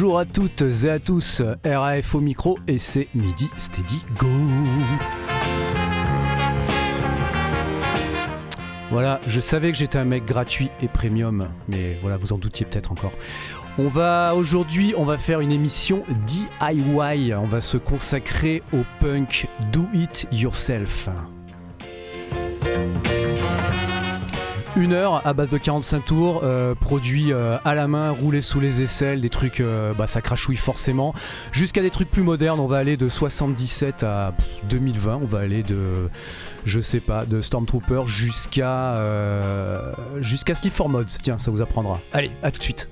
Bonjour à toutes et à tous, RAF au micro et c'est midi steady go. Voilà, je savais que j'étais un mec gratuit et premium, mais voilà, vous en doutiez peut-être encore. On va aujourd'hui, on va faire une émission DIY. On va se consacrer au punk Do It Yourself. Une heure à base de 45 tours, euh, produit euh, à la main, roulé sous les aisselles, des trucs, euh, bah, ça crachouille forcément, jusqu'à des trucs plus modernes. On va aller de 77 à pff, 2020, on va aller de, je sais pas, de Stormtrooper jusqu'à jusqu'à Sleep for Mods. Tiens, ça vous apprendra. Allez, à tout de suite.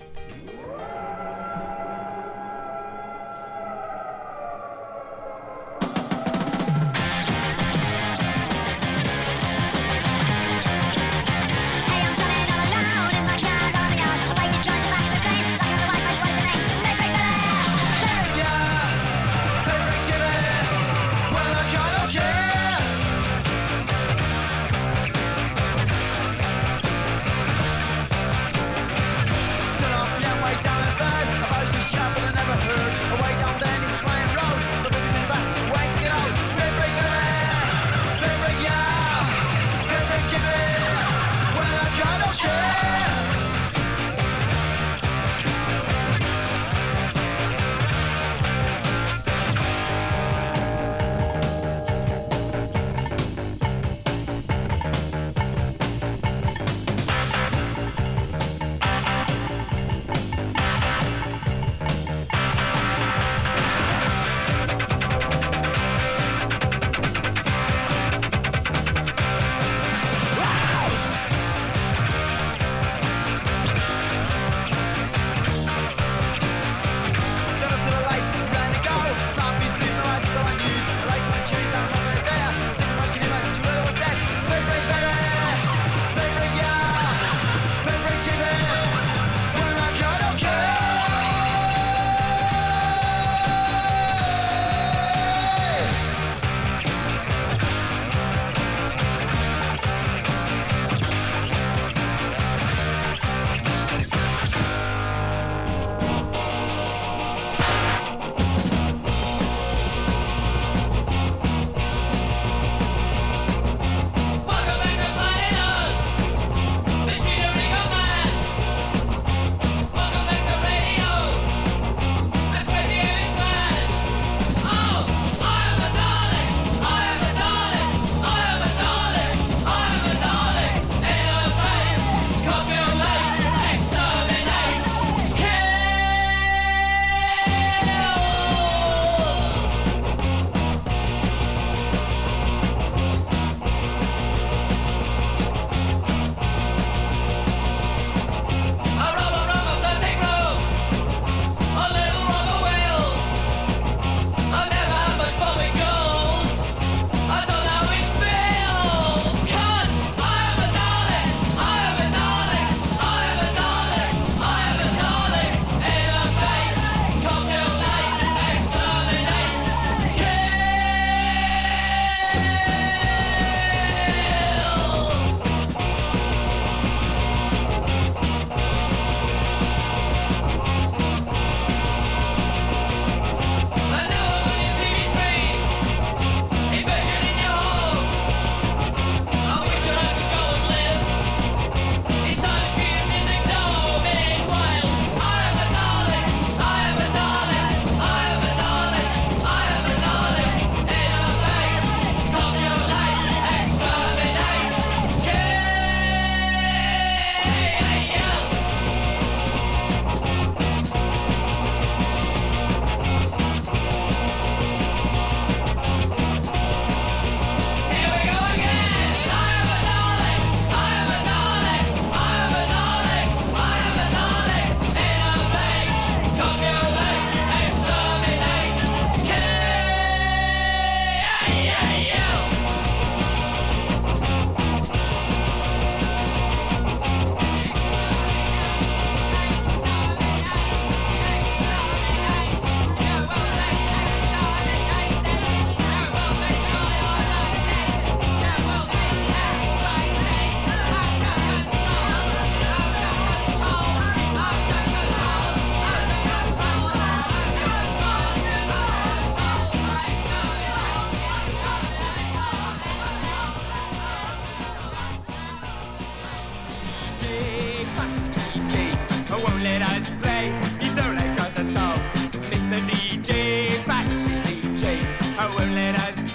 Won't let us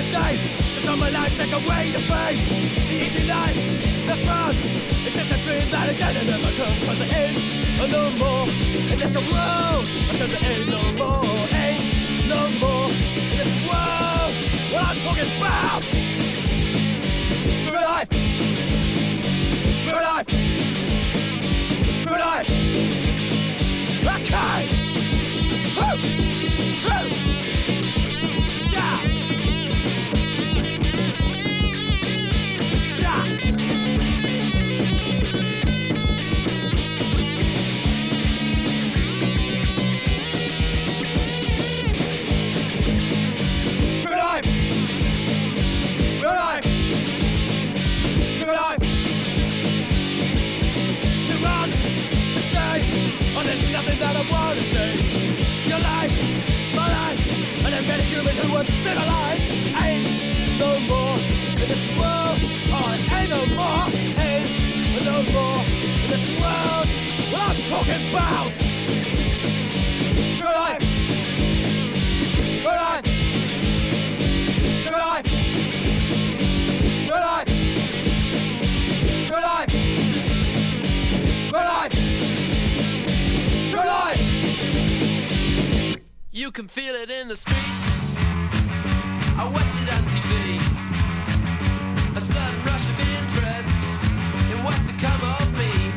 of date. The time of life take away your faith. The easy life, the fun. It's just a dream that again and never come. Cause there ain't oh, no more. And there's a world. I said there ain't no more. Ain't no more. In this world. What I'm talking about. True life. True life. True life. Okay. Woo! Woo! There's nothing wanna say. Your life, my life, and every human who was civilized ain't no more in this world. Oh, ain't no more, ain't no more in this world. What I'm talking about. True life. True life. True life. You can feel it in the streets. I watch it on TV. A sudden rush of interest in what's to come of me.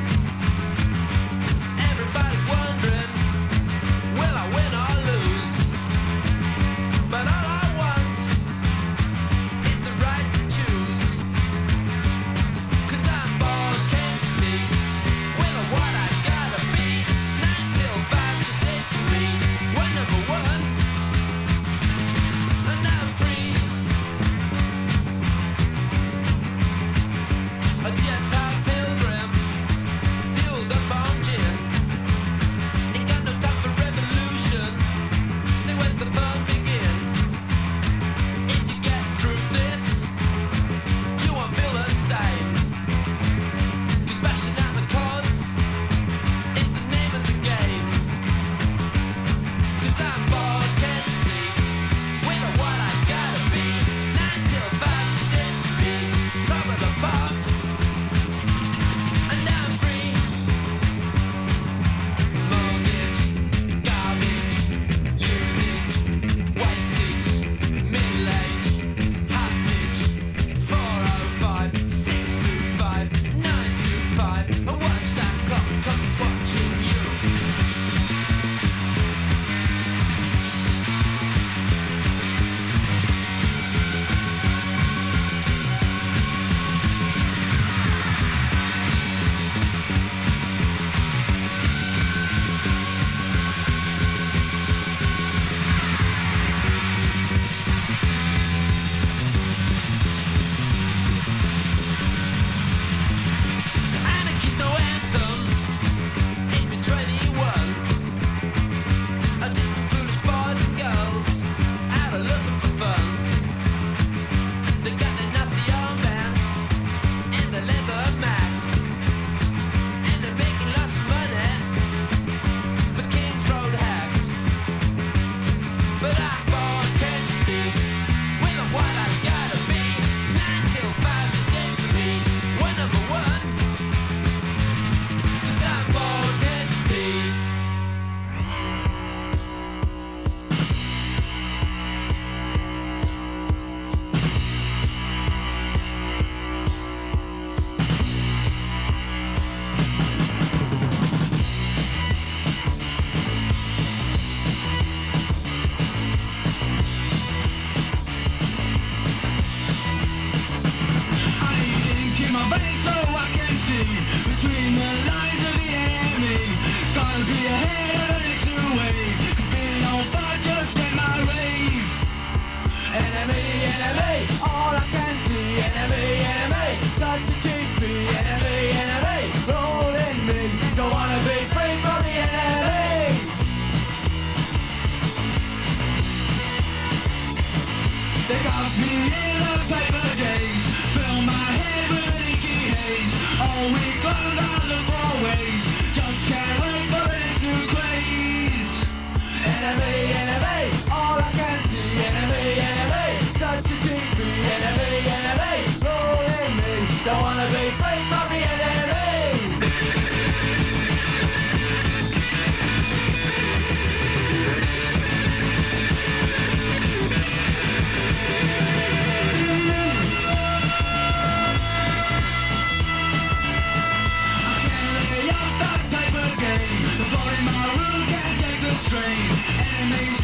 School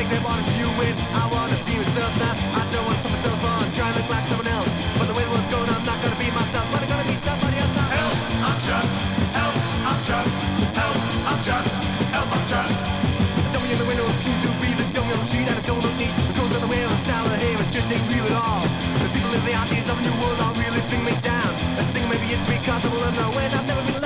take their orders to you when I wanna be myself now? I don't wanna put myself on, try to look like someone else. But the way the world's going, I'm not gonna be myself, but I'm gonna be somebody else now. Help, I'm trapped. Help, I'm trapped. Help, I'm trapped. Help, I'm trapped. A dummy in the window seems to be the dummy on the street, and I don't need the clothes on the way, the style of hair, it just ain't real at all. The people in the ideas of a new world are really bring me down. I sing maybe it's because I'm alone now when I've never been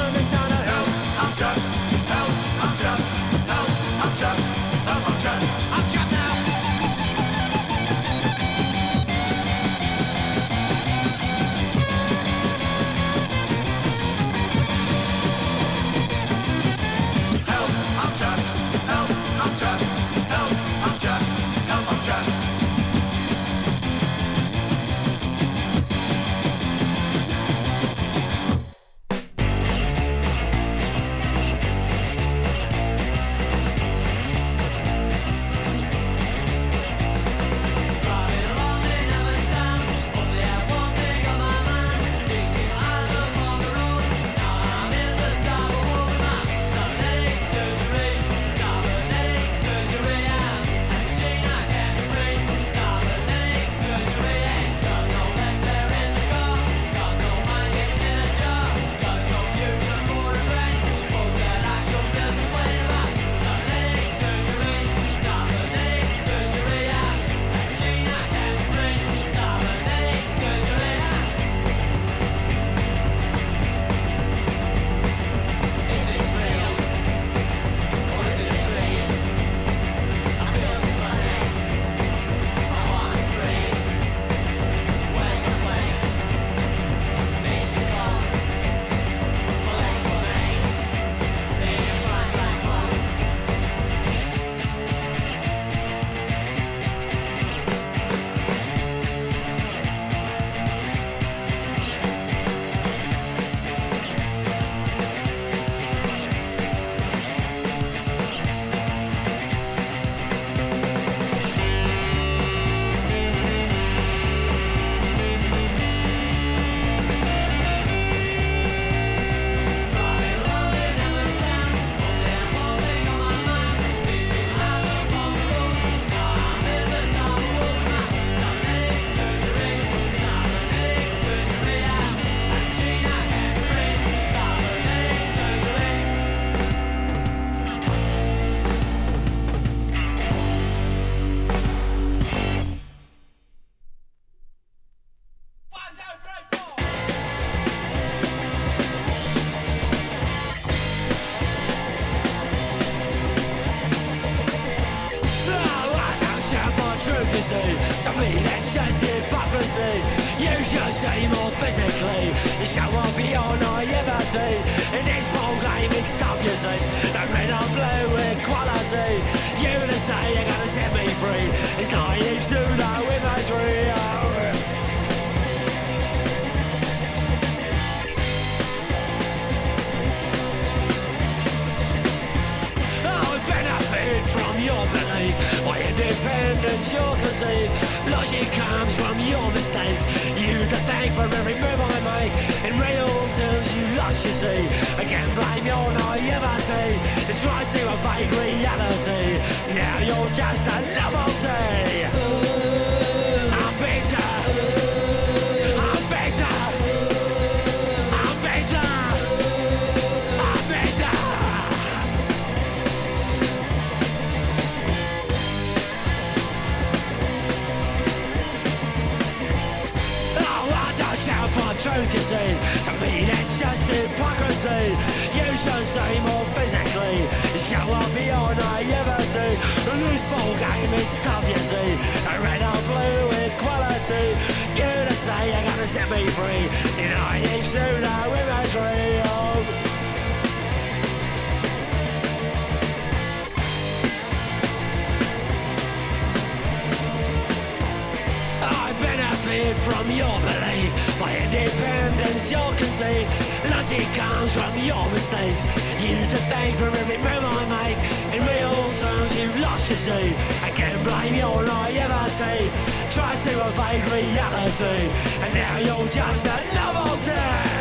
from your belief. My independence you can see. Logic comes from your mistakes. You defend from every move I make. In real terms, you've lost your see. I can't blame your naivety. Try to evade reality, and now you're just a novelty.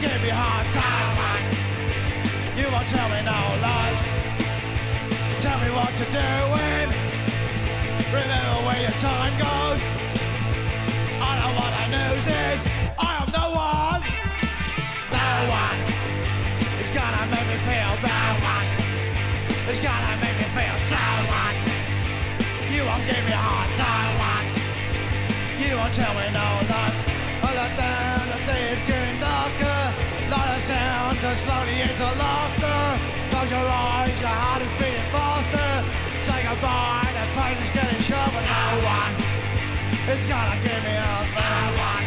Give me hard time. You won't tell me no lies. Tell me what you're doing. Remember where your time goes. I know what the news is. I am no one. No one. It's gonna make me feel bad. One. It's gonna make me feel sad. You won't give me hard time. You won't tell me no lies. Slowly into laughter. Close your eyes, your heart is beating faster. Say goodbye, the pain is getting sharper. No one is gonna give me a no one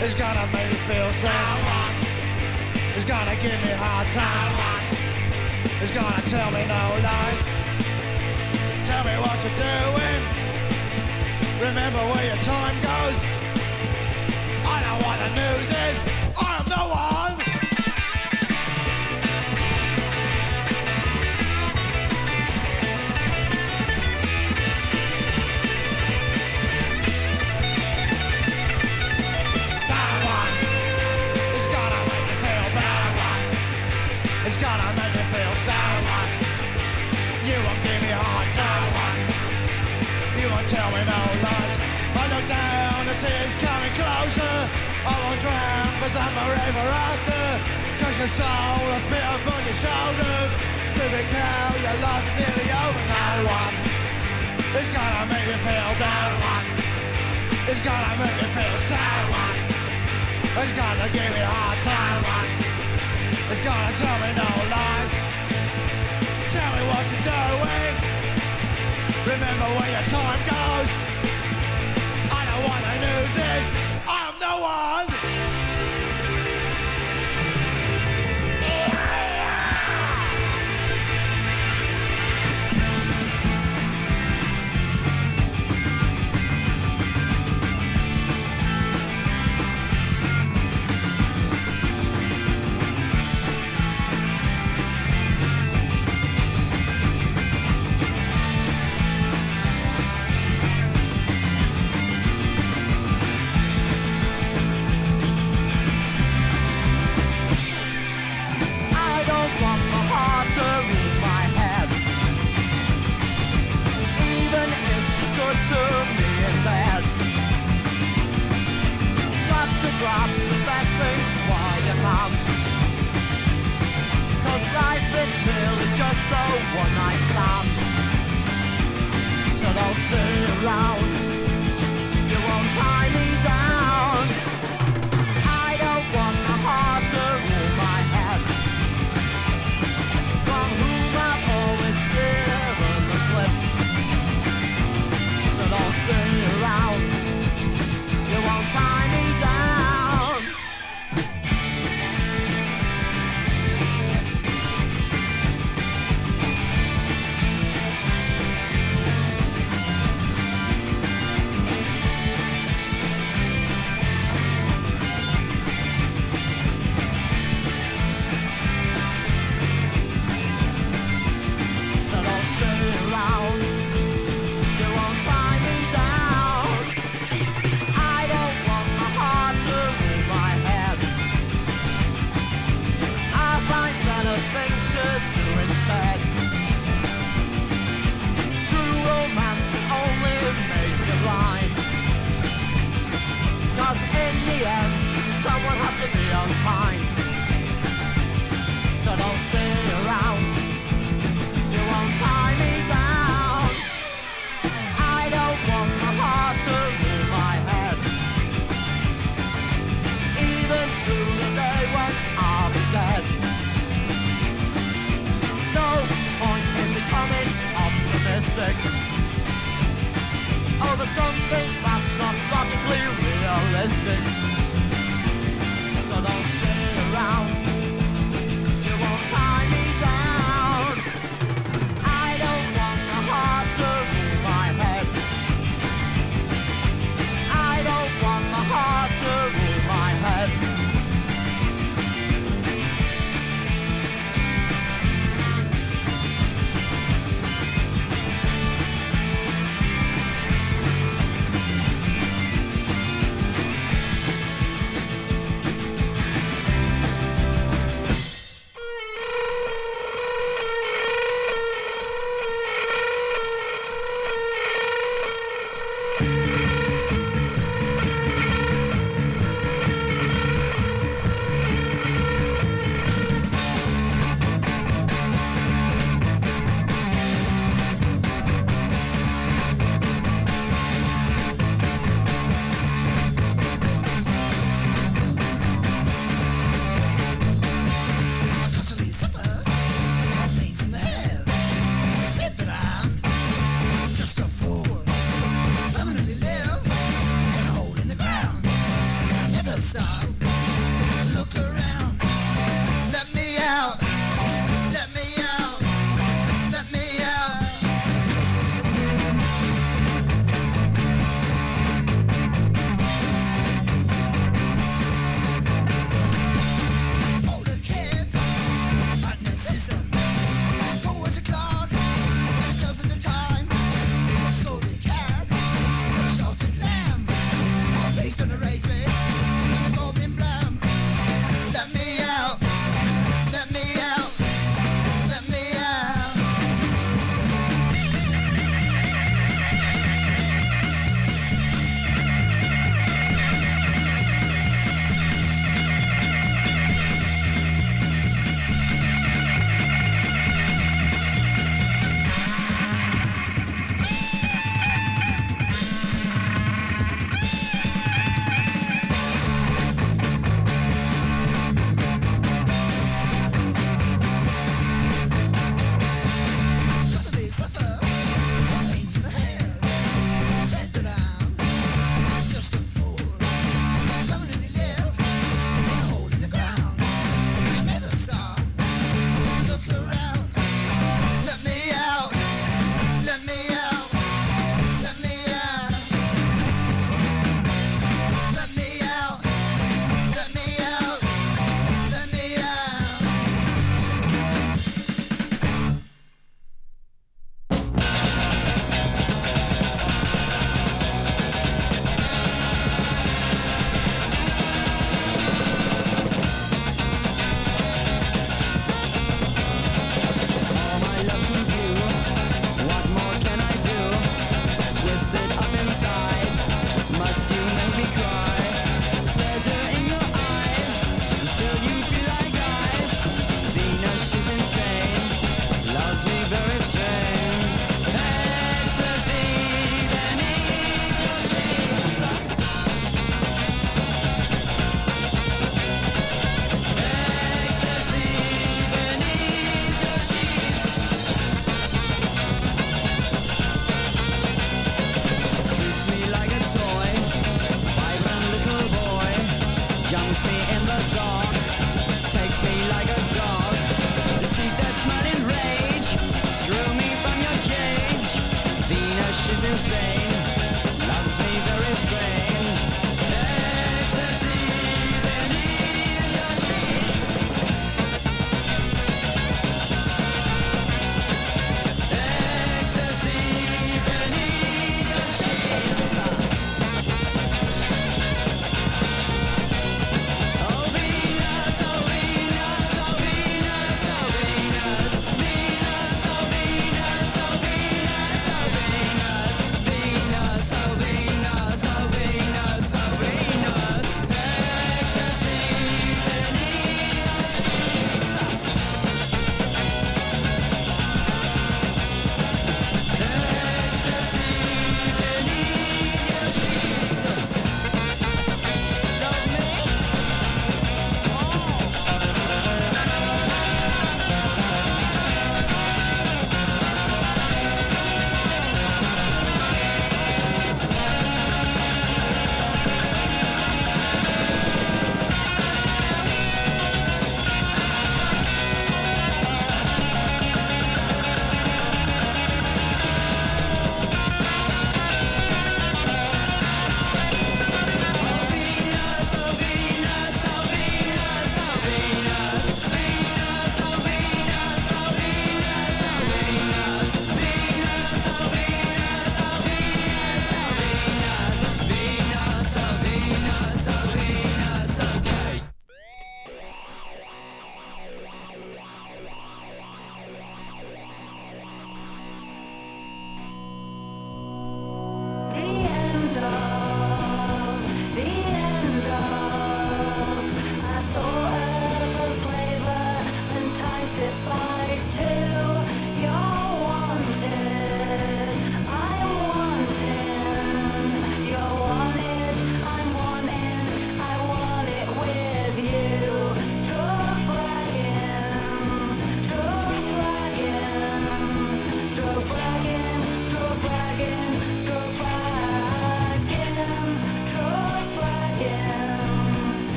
is gonna make me feel sad. It's gonna give me a hard time. It's gonna tell me no lies. Tell me what you're doing. Remember where your time goes. I know what the news is. I am the one. A. You won't tell me no lies. I look down see it's coming closer. I won't drown cause I'm forever after. Cause your soul will spit upon your shoulders. Stupid cow, your life is nearly over. No one is gonna make me feel bad. One It's gonna make me feel sad. One It's gonna give me a hard time. One It's gonna tell me no lies. Tell me what you're doing. Eh? Remember where your time goes. I what the news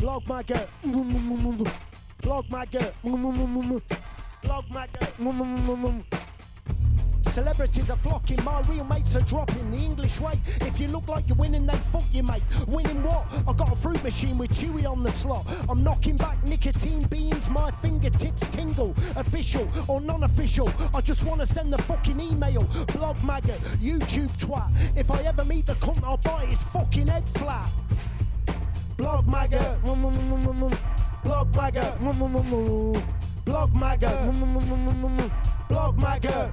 Blog maggot. Blog maggot. Blog maggot. Celebrities are flocking, my real mates are dropping the English way. If you look like you're winning, they fuck you, mate. Winning what? I got a fruit machine with Chewy on the slot. I'm knocking back nicotine beans, my fingertips tingle. Official or non official, I just wanna send the fucking email. Blog maggot, YouTube twat. If I ever meet the cunt, I'll bite his fucking head flat. Blog maggot. Block my Blog Block my maggot.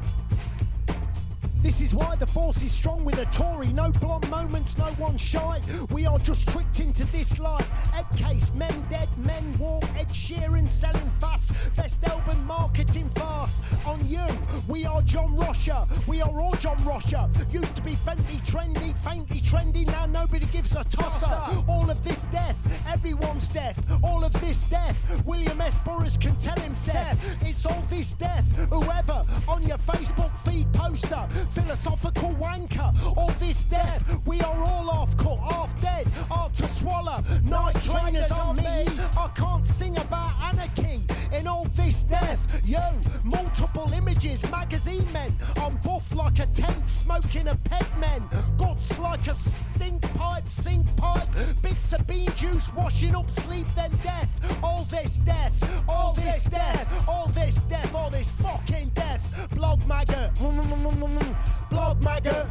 This is why the force is strong with a Tory. No blonde moments, no one shy. We are just tricked into this life. Ed case, men dead, men walk. Ed Sheeran selling fast. Best album marketing fast. On you, we are John Rosher. We are all John Rosher. Used to be Fenty trendy, faintly trendy. Now nobody gives a tosser. All of this death, everyone's death. All of this death, William S. Burroughs can tell himself. It's all this death. Whoever on your Facebook feed poster, philosophical wanker. All this death, we are all off cut, half dead, hard to swallow. Night trainers on me. I can't sing about anarchy in all this death. Yo, multiple images, magazine men. I'm buff like a tent, smoking a peg men. Guts like a stink pipe, sink pipe. Bits of bean juice washing up sleep, then death. All this death, all this death, all this death, all this fucking death. Blog maggot, blog maggot,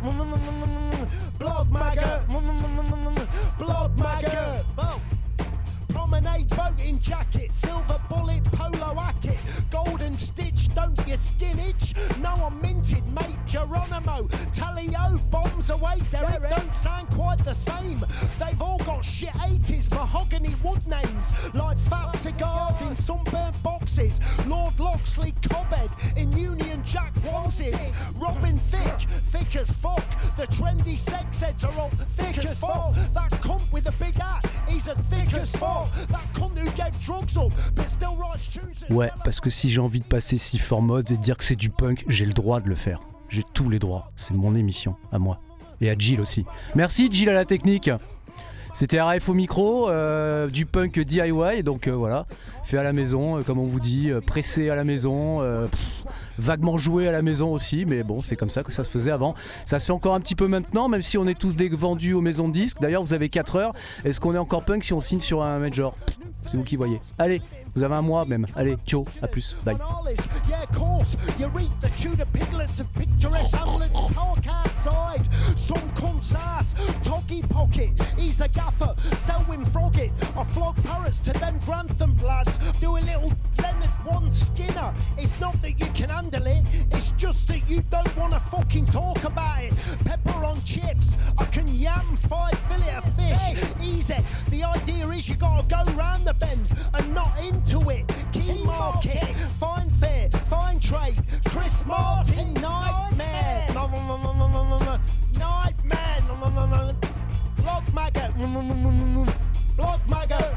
blog maggot, blog maggot. Oh. Promenade boating jacket, silver bullet polo hacket, golden stitch, don't you skin itch? No, I'm minted, mate, Geronimo. Tally-o, bombs away, Derek, don't sound quite the same. They've all got shit 80s mahogany wood names, like fat cigars in sunburnt boxes, Lord Loxley Cobhead in Union Jack onesies, Robin Thick, thick as fuck. The trendy sex heads are all thick, as fuck. That cunt with a big hat, he's a thick as fuck. That cunt who gave drugs up, but still writes tunes and Ouais, parce que si j'ai envie de passer si fort mods et de dire que c'est du punk, j'ai le droit de le faire. J'ai tous les droits. C'est mon émission, à moi. Et à Jill aussi. Merci Jill à la technique. C'était RF au micro, euh, du punk DIY, donc euh, voilà, fait à la maison, euh, comme on vous dit, pressé à la maison, vaguement joué à la maison aussi, mais bon, c'est comme ça que ça se faisait avant. Ça se fait encore un petit peu maintenant, même si on est tous des vendus aux maisons de disques. D'ailleurs, vous avez 4 heures. Est-ce qu'on est encore punk si on signe sur un major? C'est vous qui voyez. Allez, vous avez un mois même. Allez, ciao, à plus, bye. side. Some cunt's ass, toggy pocket. He's a gaffer, selling frog it. I flog parrots to them Grantham lads. Do a little Leonard One Skinner. It's not that you can handle it, it's just that you don't want to fucking talk about it. Pepper on chips, I can yam five fillet of fish. Hey. Easy. The idea is you gotta go round the bend and not into it. Key market, market. fine fair, fine trade, Chris Martin, Martin nightmare. nightmare. Nightman. Block my gun. Block my gut.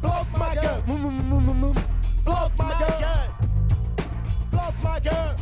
Block my gut. Block my. Block my.